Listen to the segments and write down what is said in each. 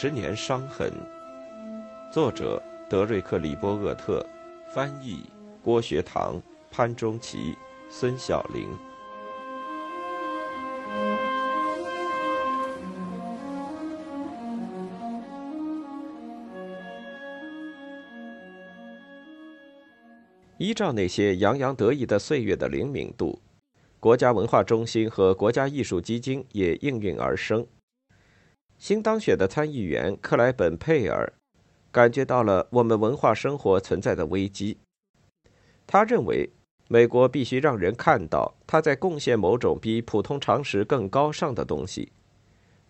十年伤痕。作者：德瑞克·里波厄特，翻译：郭学堂、潘中奇、孙晓玲。依照那些洋洋得意的岁月的灵敏度，国家文化中心和国家艺术基金也应运而生。新当选的参议员克莱本·佩尔。感觉到了我们文化生活存在的危机。他认为，美国必须让人看到他在贡献某种比普通常识更高尚的东西，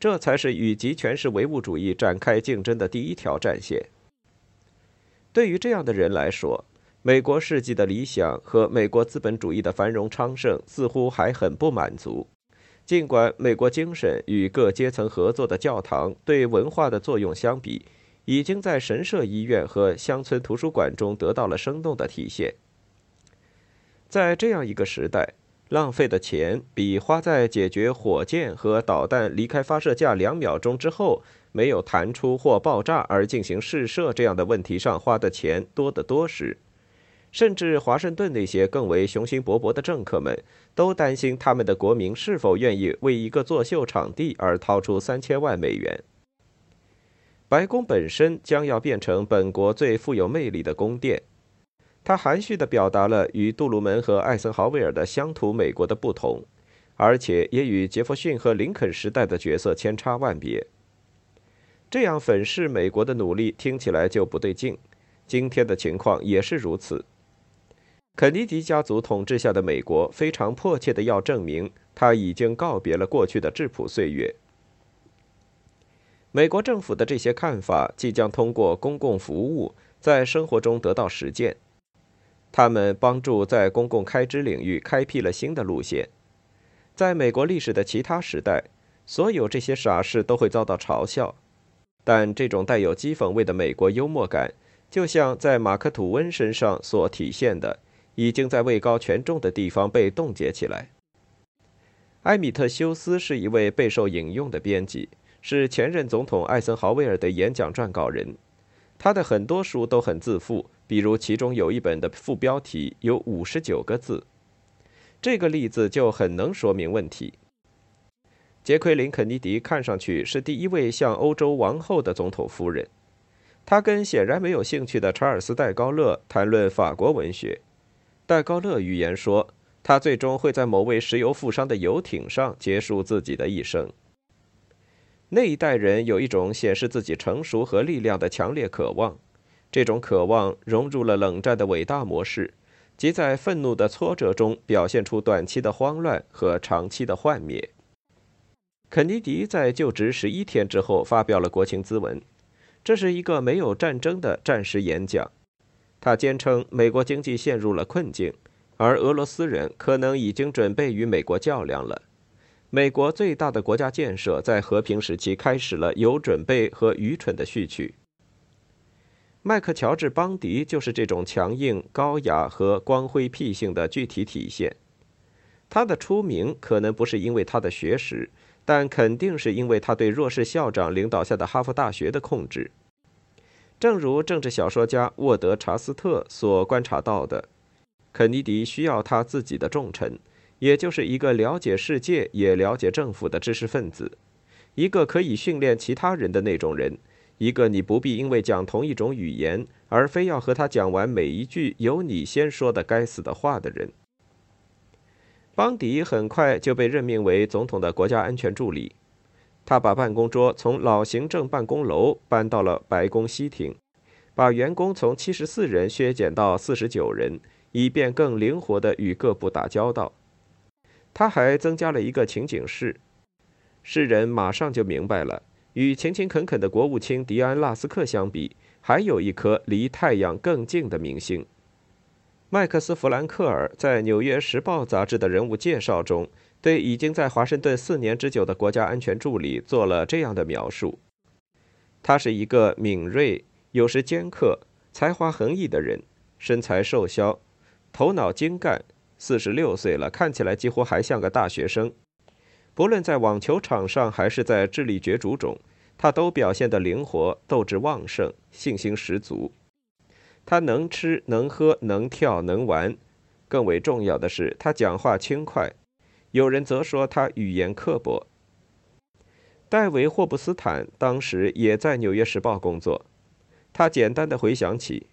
这才是与极权式唯物主义展开竞争的第一条战线。对于这样的人来说，美国世纪的理想和美国资本主义的繁荣昌盛似乎还很不满足，尽管美国精神与各阶层合作的教堂对文化的作用相比。已经在神社医院和乡村图书馆中得到了生动的体现。在这样一个时代，浪费的钱比花在解决火箭和导弹离开发射架两秒钟之后没有弹出或爆炸而进行试射这样的问题上花的钱多得多时，甚至华盛顿那些更为雄心勃勃的政客们都担心他们的国民是否愿意为一个作秀场地而掏出三千万美元。白宫本身将要变成本国最富有魅力的宫殿，他含蓄地表达了与杜鲁门和艾森豪威尔的乡土美国的不同，而且也与杰弗逊和林肯时代的角色千差万别。这样粉饰美国的努力听起来就不对劲，今天的情况也是如此。肯尼迪家族统治下的美国非常迫切地要证明，他已经告别了过去的质朴岁月。美国政府的这些看法即将通过公共服务在生活中得到实践。他们帮助在公共开支领域开辟了新的路线。在美国历史的其他时代，所有这些傻事都会遭到嘲笑，但这种带有讥讽味的美国幽默感，就像在马克·吐温身上所体现的，已经在位高权重的地方被冻结起来。埃米特·休斯是一位备受引用的编辑。是前任总统艾森豪威尔的演讲撰稿人，他的很多书都很自负，比如其中有一本的副标题有五十九个字。这个例子就很能说明问题。杰奎琳·肯尼迪看上去是第一位像欧洲王后的总统夫人，她跟显然没有兴趣的查尔斯·戴高乐谈论法国文学。戴高乐预言说，他最终会在某位石油富商的游艇上结束自己的一生。那一代人有一种显示自己成熟和力量的强烈渴望，这种渴望融入了冷战的伟大模式，即在愤怒的挫折中表现出短期的慌乱和长期的幻灭。肯尼迪在就职十一天之后发表了国情咨文，这是一个没有战争的战时演讲。他坚称美国经济陷入了困境，而俄罗斯人可能已经准备与美国较量了。美国最大的国家建设在和平时期开始了有准备和愚蠢的序曲。麦克乔治·邦迪就是这种强硬、高雅和光辉僻性的具体体现。他的出名可能不是因为他的学识，但肯定是因为他对弱势校长领导下的哈佛大学的控制。正如政治小说家沃德·查斯特所观察到的，肯尼迪需要他自己的重臣。也就是一个了解世界也了解政府的知识分子，一个可以训练其他人的那种人，一个你不必因为讲同一种语言而非要和他讲完每一句由你先说的该死的话的人。邦迪很快就被任命为总统的国家安全助理，他把办公桌从老行政办公楼搬到了白宫西厅，把员工从七十四人削减到四十九人，以便更灵活地与各部打交道。他还增加了一个情景室，世人马上就明白了，与勤勤恳恳的国务卿迪安·拉斯克相比，还有一颗离太阳更近的明星。麦克斯·弗兰克尔在《纽约时报》杂志的人物介绍中，对已经在华盛顿四年之久的国家安全助理做了这样的描述：他是一个敏锐、有时尖刻、才华横溢的人，身材瘦削，头脑精干。四十六岁了，看起来几乎还像个大学生。不论在网球场上还是在智力角逐中，他都表现得灵活、斗志旺盛、信心十足。他能吃、能喝、能跳、能玩，更为重要的是，他讲话轻快。有人则说他语言刻薄。戴维·霍布斯坦当时也在《纽约时报》工作，他简单的回想起。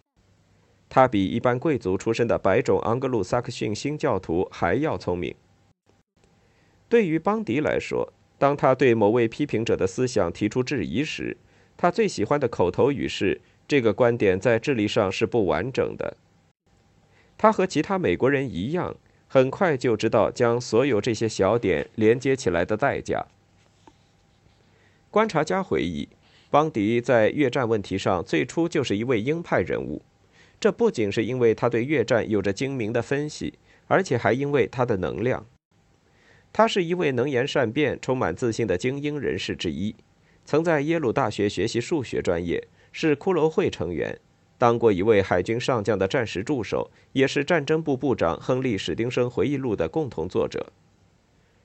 他比一般贵族出身的白种盎格鲁撒克逊新教徒还要聪明。对于邦迪来说，当他对某位批评者的思想提出质疑时，他最喜欢的口头语是：“这个观点在智力上是不完整的。”他和其他美国人一样，很快就知道将所有这些小点连接起来的代价。观察家回忆，邦迪在越战问题上最初就是一位鹰派人物。这不仅是因为他对越战有着精明的分析，而且还因为他的能量。他是一位能言善辩、充满自信的精英人士之一，曾在耶鲁大学学习数学专业，是骷髅会成员，当过一位海军上将的战时助手，也是战争部部长亨利·史丁生回忆录的共同作者。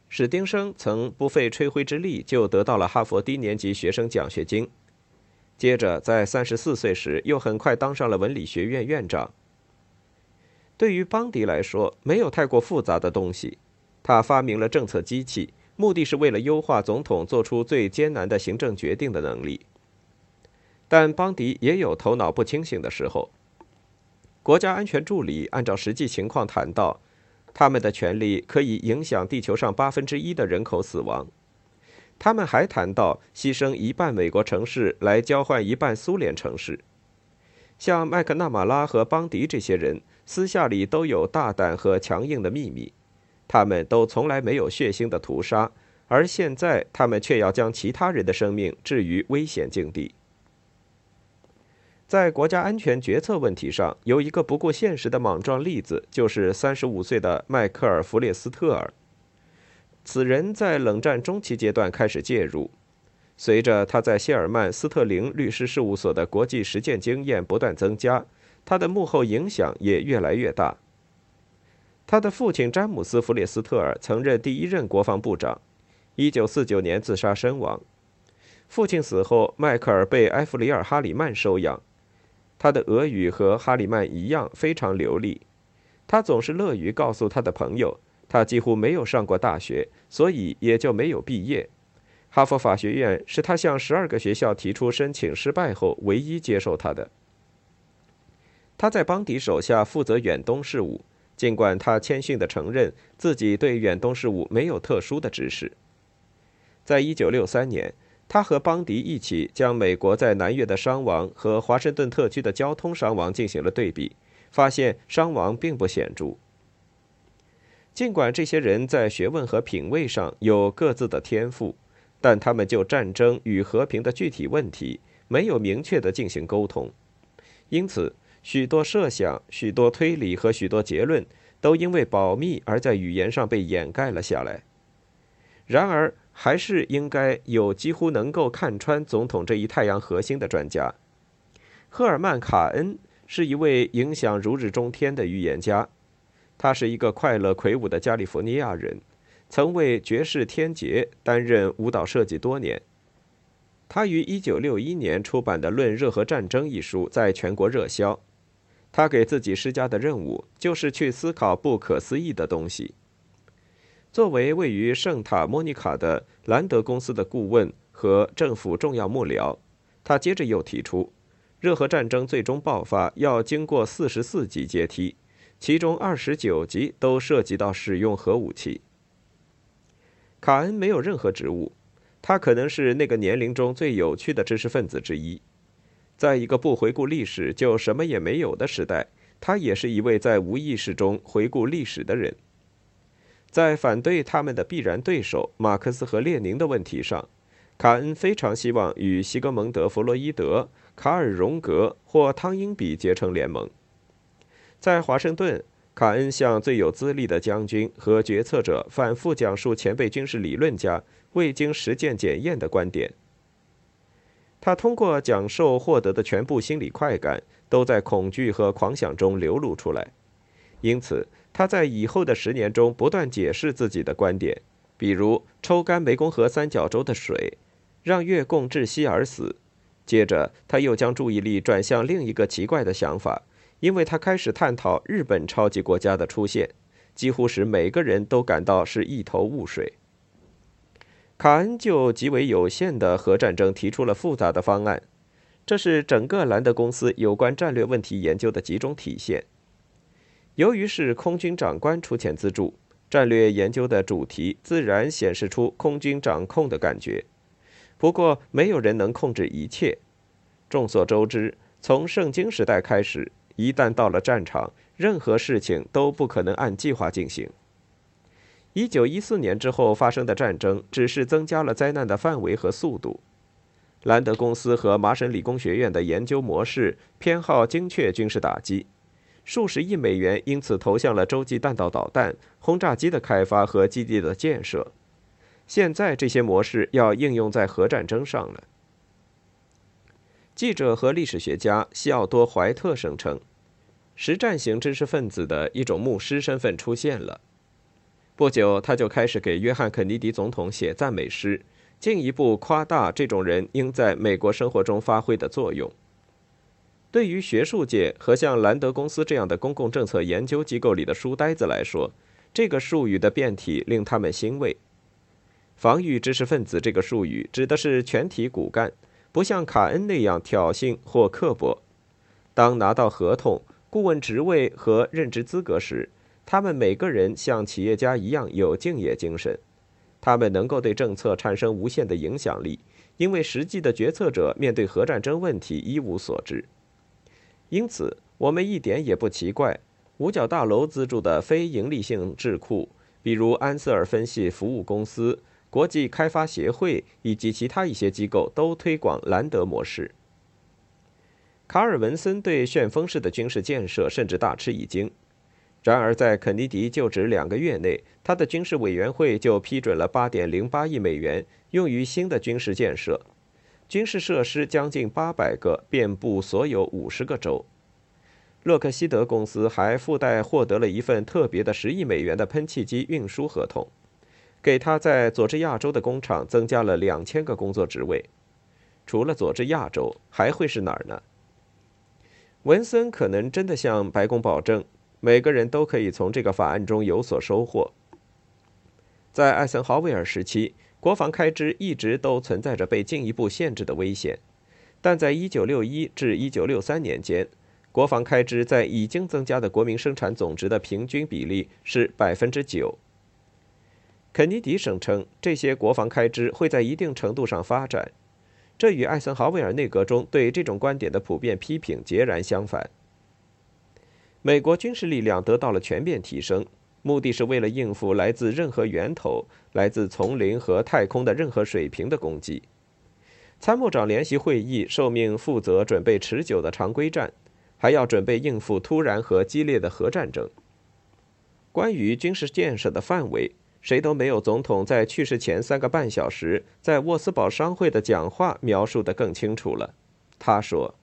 史丁生曾不费吹灰之力就得到了哈佛低年级学生奖学金。接着，在三十四岁时，又很快当上了文理学院院长。对于邦迪来说，没有太过复杂的东西。他发明了政策机器，目的是为了优化总统做出最艰难的行政决定的能力。但邦迪也有头脑不清醒的时候。国家安全助理按照实际情况谈到，他们的权力可以影响地球上八分之一的人口死亡。他们还谈到牺牲一半美国城市来交换一半苏联城市，像麦克纳马拉和邦迪这些人私下里都有大胆和强硬的秘密，他们都从来没有血腥的屠杀，而现在他们却要将其他人的生命置于危险境地。在国家安全决策问题上，有一个不顾现实的莽撞例子，就是三十五岁的迈克尔·弗列斯特尔。此人在冷战中期阶段开始介入，随着他在谢尔曼斯特林律师事务所的国际实践经验不断增加，他的幕后影响也越来越大。他的父亲詹姆斯·弗列斯特尔曾任第一任国防部长，1949年自杀身亡。父亲死后，迈克尔被埃弗里尔·哈里曼收养，他的俄语和哈里曼一样非常流利，他总是乐于告诉他的朋友。他几乎没有上过大学，所以也就没有毕业。哈佛法学院是他向十二个学校提出申请失败后唯一接受他的。他在邦迪手下负责远东事务，尽管他谦逊地承认自己对远东事务没有特殊的知识。在一九六三年，他和邦迪一起将美国在南越的伤亡和华盛顿特区的交通伤亡进行了对比，发现伤亡并不显著。尽管这些人在学问和品味上有各自的天赋，但他们就战争与和平的具体问题没有明确的进行沟通，因此许多设想、许多推理和许多结论都因为保密而在语言上被掩盖了下来。然而，还是应该有几乎能够看穿总统这一太阳核心的专家。赫尔曼·卡恩是一位影响如日中天的预言家。他是一个快乐魁梧的加利福尼亚人，曾为爵士天杰担任舞蹈设计多年。他于1961年出版的《论热核战争》一书在全国热销。他给自己施加的任务就是去思考不可思议的东西。作为位于圣塔莫尼卡的兰德公司的顾问和政府重要幕僚，他接着又提出，热核战争最终爆发要经过44级阶梯。其中二十九级都涉及到使用核武器。卡恩没有任何职务，他可能是那个年龄中最有趣的知识分子之一。在一个不回顾历史就什么也没有的时代，他也是一位在无意识中回顾历史的人。在反对他们的必然对手马克思和列宁的问题上，卡恩非常希望与西格蒙德·弗洛伊德、卡尔·荣格或汤因比结成联盟。在华盛顿，卡恩向最有资历的将军和决策者反复讲述前辈军事理论家未经实践检验的观点。他通过讲授获得的全部心理快感，都在恐惧和狂想中流露出来。因此，他在以后的十年中不断解释自己的观点，比如抽干湄公河三角洲的水，让越共窒息而死。接着，他又将注意力转向另一个奇怪的想法，因为他开始探讨日本超级国家的出现，几乎使每个人都感到是一头雾水。卡恩就极为有限的核战争提出了复杂的方案，这是整个兰德公司有关战略问题研究的集中体现。由于是空军长官出钱资助，战略研究的主题自然显示出空军掌控的感觉。不过，没有人能控制一切。众所周知，从圣经时代开始，一旦到了战场，任何事情都不可能按计划进行。一九一四年之后发生的战争，只是增加了灾难的范围和速度。兰德公司和麻省理工学院的研究模式偏好精确军事打击，数十亿美元因此投向了洲际弹道导弹、轰炸机的开发和基地的建设。现在这些模式要应用在核战争上了。记者和历史学家西奥多·怀特声称，实战型知识分子的一种牧师身份出现了。不久，他就开始给约翰·肯尼迪总统写赞美诗，进一步夸大这种人应在美国生活中发挥的作用。对于学术界和像兰德公司这样的公共政策研究机构里的书呆子来说，这个术语的变体令他们欣慰。防御知识分子这个术语指的是全体骨干，不像卡恩那样挑衅或刻薄。当拿到合同、顾问职位和任职资格时，他们每个人像企业家一样有敬业精神，他们能够对政策产生无限的影响力，因为实际的决策者面对核战争问题一无所知。因此，我们一点也不奇怪，五角大楼资助的非营利性智库，比如安瑟尔分析服务公司、国际开发协会以及其他一些机构，都推广兰德模式。卡尔文森对旋风式的军事建设甚至大吃一惊。然而，在肯尼迪就职两个月内，他的军事委员会就批准了8.08亿美元用于新的军事建设，军事设施将近800个，遍布所有50个州。洛克希德公司还附带获得了一份特别的10亿美元的喷气机运输合同，给他在佐治亚州的工厂增加了2000个工作职位。除了佐治亚州，还会是哪儿呢？文森可能真的向白宫保证。每个人都可以从这个法案中有所收获。在艾森豪威尔时期，国防开支一直都存在着被进一步限制的危险，但在1961至1963年间，国防开支在已经增加的国民生产总值的平均比例是百分之九。肯尼迪声称，这些国防开支会在一定程度上发展，这与艾森豪威尔内阁中对这种观点的普遍批评截然相反。美国军事力量得到了全面提升，目的是为了应付来自任何源头、来自丛林和太空的任何水平的攻击。参谋长联席会议受命负责准备持久的常规战，还要准备应付突然和激烈的核战争。关于军事建设的范围，谁都没有总统在去世前三个半小时在沃斯堡商会的讲话描述得更清楚了。他说，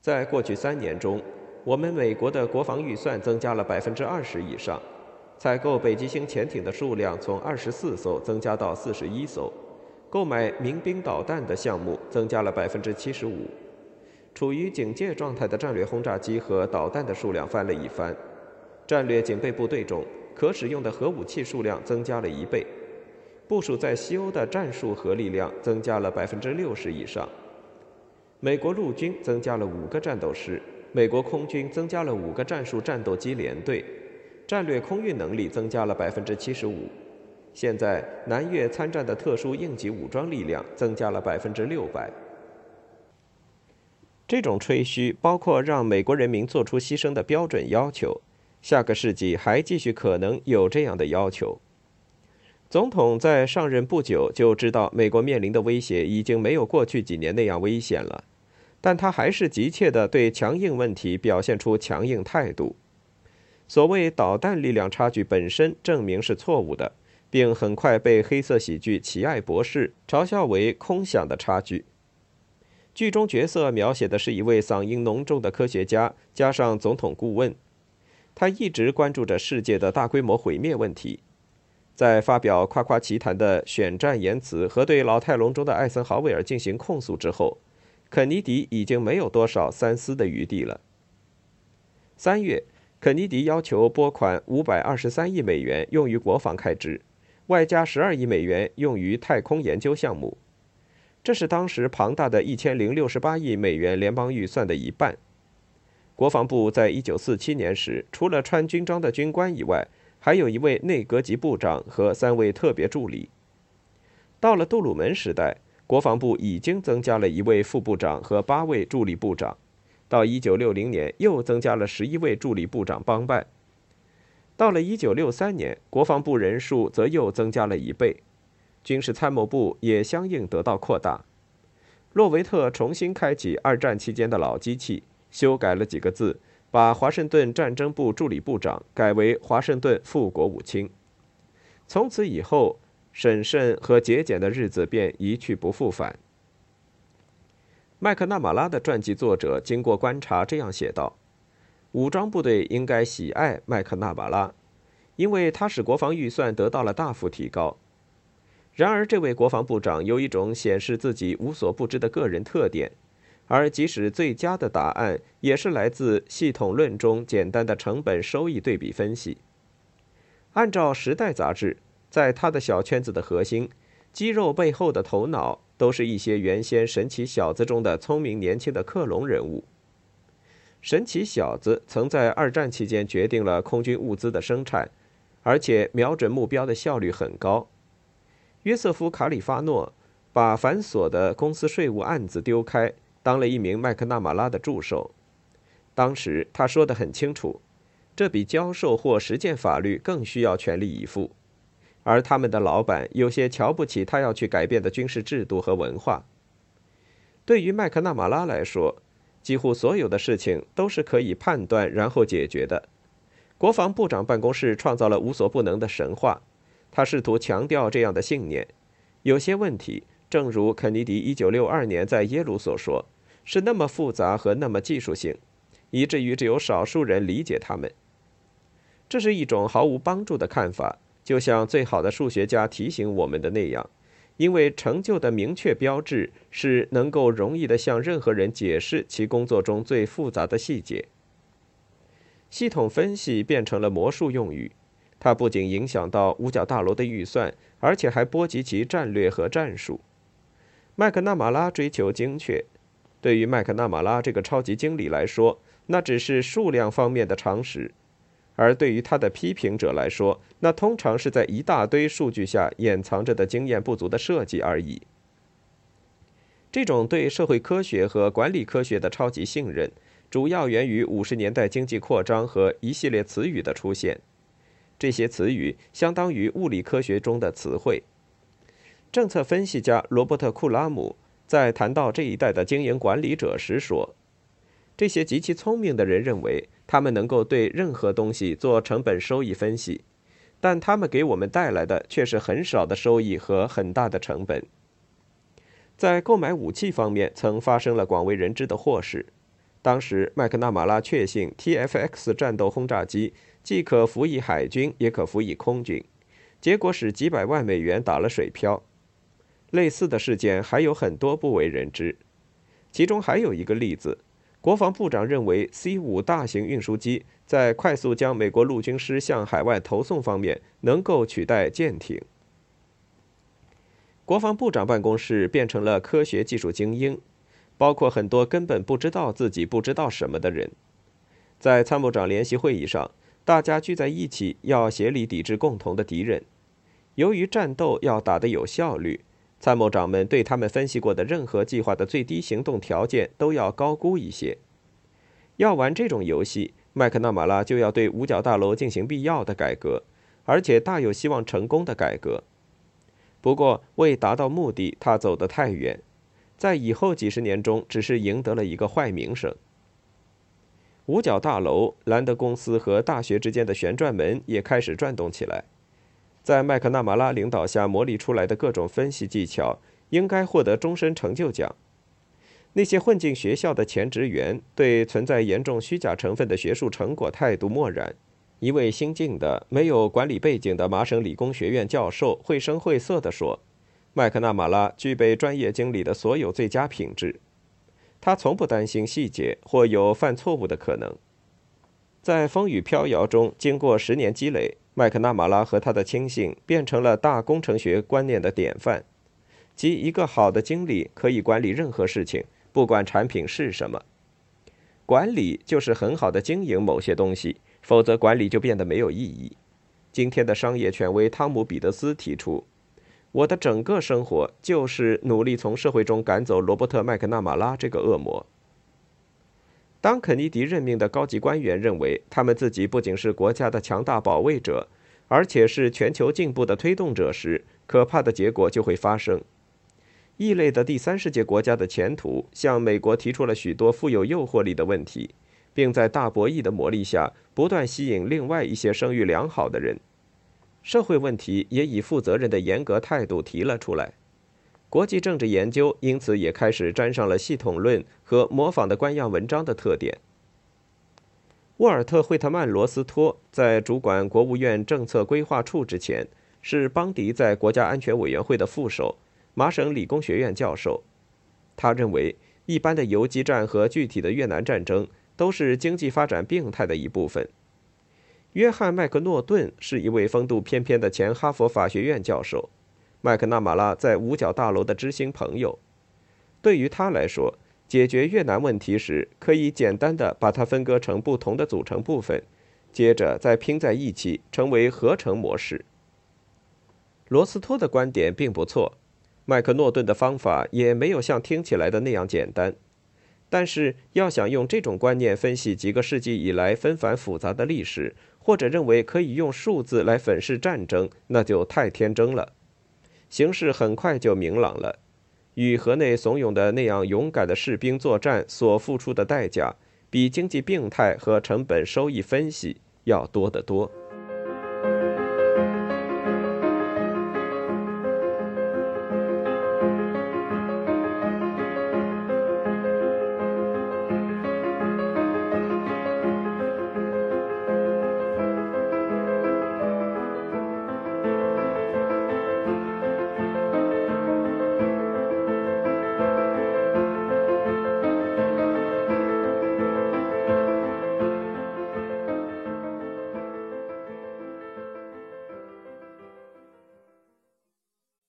在过去三年中。我们美国的国防预算增加了百分之二十以上，采购北极星潜艇的数量从二十四艘增加到四十一艘，购买民兵导弹的项目增加了百分之七十五，处于警戒状态的战略轰炸机和导弹的数量翻了一番，战略警备部队中可使用的核武器数量增加了一倍，部署在西欧的战术核力量增加了百分之六十以上，美国陆军增加了五个战斗师。美国空军增加了五个战术战斗机联队，战略空运能力增加了百分之七十五。现在南越参战的特殊应急武装力量增加了百分之六百。这种吹嘘包括让美国人民做出牺牲的标准要求。下个世纪还继续可能有这样的要求。总统在上任不久就知道美国面临的威胁已经没有过去几年那样危险了。但他还是急切地对强硬问题表现出强硬态度。所谓导弹力量差距本身证明是错误的，并很快被黑色喜剧《奇爱博士》嘲笑为空想的差距。剧中角色描写的是一位嗓音浓重的科学家，加上总统顾问，他一直关注着世界的大规模毁灭问题。在发表夸夸其谈的选战言辞和对老态龙钟的艾森豪威尔进行控诉之后，肯尼迪已经没有多少三思的余地了。三月，肯尼迪要求拨款五百二十三亿美元用于国防开支，外加十二亿美元用于太空研究项目，这是当时庞大的一千零六十八亿美元联邦预算的一半。国防部在一九四七年时，除了穿军装的军官以外，还有一位内阁级部长和三位特别助理。到了杜鲁门时代，国防部已经增加了一位副部长和八位助理部长。到一九六零年，又增加了十一位助理部长帮办。到了一九六三年，国防部人数则又增加了一倍，军事参谋部也相应得到扩大。洛维特重新开启二战期间的老机器。修改了几个字，把华盛顿战争部助理部长改为华盛顿副国务卿。从此以后，审慎和节俭的日子便一去不复返。麦克纳马拉的传记作者经过观察这样写道：“武装部队应该喜爱麦克纳马拉，因为他使国防预算得到了大幅提高。然而，这位国防部长有一种显示自己无所不知的个人特点。”而即使最佳的答案，也是来自系统论中简单的成本收益对比分析。按照《时代》杂志，在他的小圈子的核心，肌肉背后的头脑，都是一些原先神奇小子中的聪明年轻的克隆人物。神奇小子曾在二战期间决定了空军物资的生产，而且瞄准目标的效率很高。约瑟夫·卡里发诺把繁琐的公司税务案子丢开。当了一名麦克纳马拉的助手，当时他说得很清楚，这比教授或实践法律更需要全力以赴，而他们的老板有些瞧不起他要去改变的军事制度和文化。对于麦克纳马拉来说，几乎所有的事情都是可以判断然后解决的。国防部长办公室创造了无所不能的神话，他试图强调这样的信念。有些问题。正如肯尼迪一九六二年在耶鲁所说，是那么复杂和那么技术性，以至于只有少数人理解他们。这是一种毫无帮助的看法，就像最好的数学家提醒我们的那样，因为成就的明确标志是能够容易地向任何人解释其工作中最复杂的细节。系统分析变成了魔术用语，它不仅影响到五角大楼的预算，而且还波及其战略和战术。麦克纳马拉追求精确，对于麦克纳马拉这个超级经理来说，那只是数量方面的常识；而对于他的批评者来说，那通常是在一大堆数据下掩藏着的经验不足的设计而已。这种对社会科学和管理科学的超级信任，主要源于五十年代经济扩张和一系列词语的出现。这些词语相当于物理科学中的词汇。政策分析家罗伯特·库拉姆在谈到这一代的经营管理者时说：“这些极其聪明的人认为，他们能够对任何东西做成本收益分析，但他们给我们带来的却是很少的收益和很大的成本。在购买武器方面，曾发生了广为人知的祸事。当时，麦克纳马拉确信 TFX 战斗轰炸机既可服役海军，也可服役空军，结果使几百万美元打了水漂。”类似的事件还有很多不为人知，其中还有一个例子：国防部长认为 C 五大型运输机在快速将美国陆军师向海外投送方面能够取代舰艇。国防部长办公室变成了科学技术精英，包括很多根本不知道自己不知道什么的人。在参谋长联席会议上，大家聚在一起要协力抵制共同的敌人。由于战斗要打得有效率。参谋长们对他们分析过的任何计划的最低行动条件都要高估一些。要玩这种游戏，麦克纳马拉就要对五角大楼进行必要的改革，而且大有希望成功的改革。不过，为达到目的，他走得太远，在以后几十年中，只是赢得了一个坏名声。五角大楼、兰德公司和大学之间的旋转门也开始转动起来。在麦克纳马拉领导下磨砺出来的各种分析技巧，应该获得终身成就奖。那些混进学校的前职员对存在严重虚假成分的学术成果态度漠然，一位新进的、没有管理背景的麻省理工学院教授绘声绘色地说：“麦克纳马拉具备专业经理的所有最佳品质。他从不担心细节或有犯错误的可能。在风雨飘摇中，经过十年积累，麦克纳马拉和他的亲信变成了大工程学观念的典范，即一个好的经理可以管理任何事情，不管产品是什么。管理就是很好的经营某些东西。”否则，管理就变得没有意义。今天的商业权威汤姆·彼得斯提出：“我的整个生活就是努力从社会中赶走罗伯特·麦克纳马拉这个恶魔。”当肯尼迪任命的高级官员认为他们自己不仅是国家的强大保卫者，而且是全球进步的推动者时，可怕的结果就会发生。异类的第三世界国家的前途向美国提出了许多富有诱惑力的问题。并在大博弈的魔力下不断吸引另外一些声誉良好的人，社会问题也以负责任的严格态度提了出来，国际政治研究因此也开始沾上了系统论和模仿的官样文章的特点。沃尔特·惠特曼·罗斯托在主管国务院政策规划处之前，是邦迪在国家安全委员会的副手，麻省理工学院教授。他认为，一般的游击战和具体的越南战争。都是经济发展病态的一部分。约翰·麦克诺顿是一位风度翩翩的前哈佛法学院教授，麦克纳马拉在五角大楼的知心朋友。对于他来说，解决越南问题时，可以简单的把它分割成不同的组成部分，接着再拼在一起，成为合成模式。罗斯托的观点并不错，麦克诺顿的方法也没有像听起来的那样简单。但是，要想用这种观念分析几个世纪以来纷繁复杂的历史，或者认为可以用数字来粉饰战争，那就太天真了。形势很快就明朗了，与河内怂恿的那样勇敢的士兵作战所付出的代价，比经济病态和成本收益分析要多得多。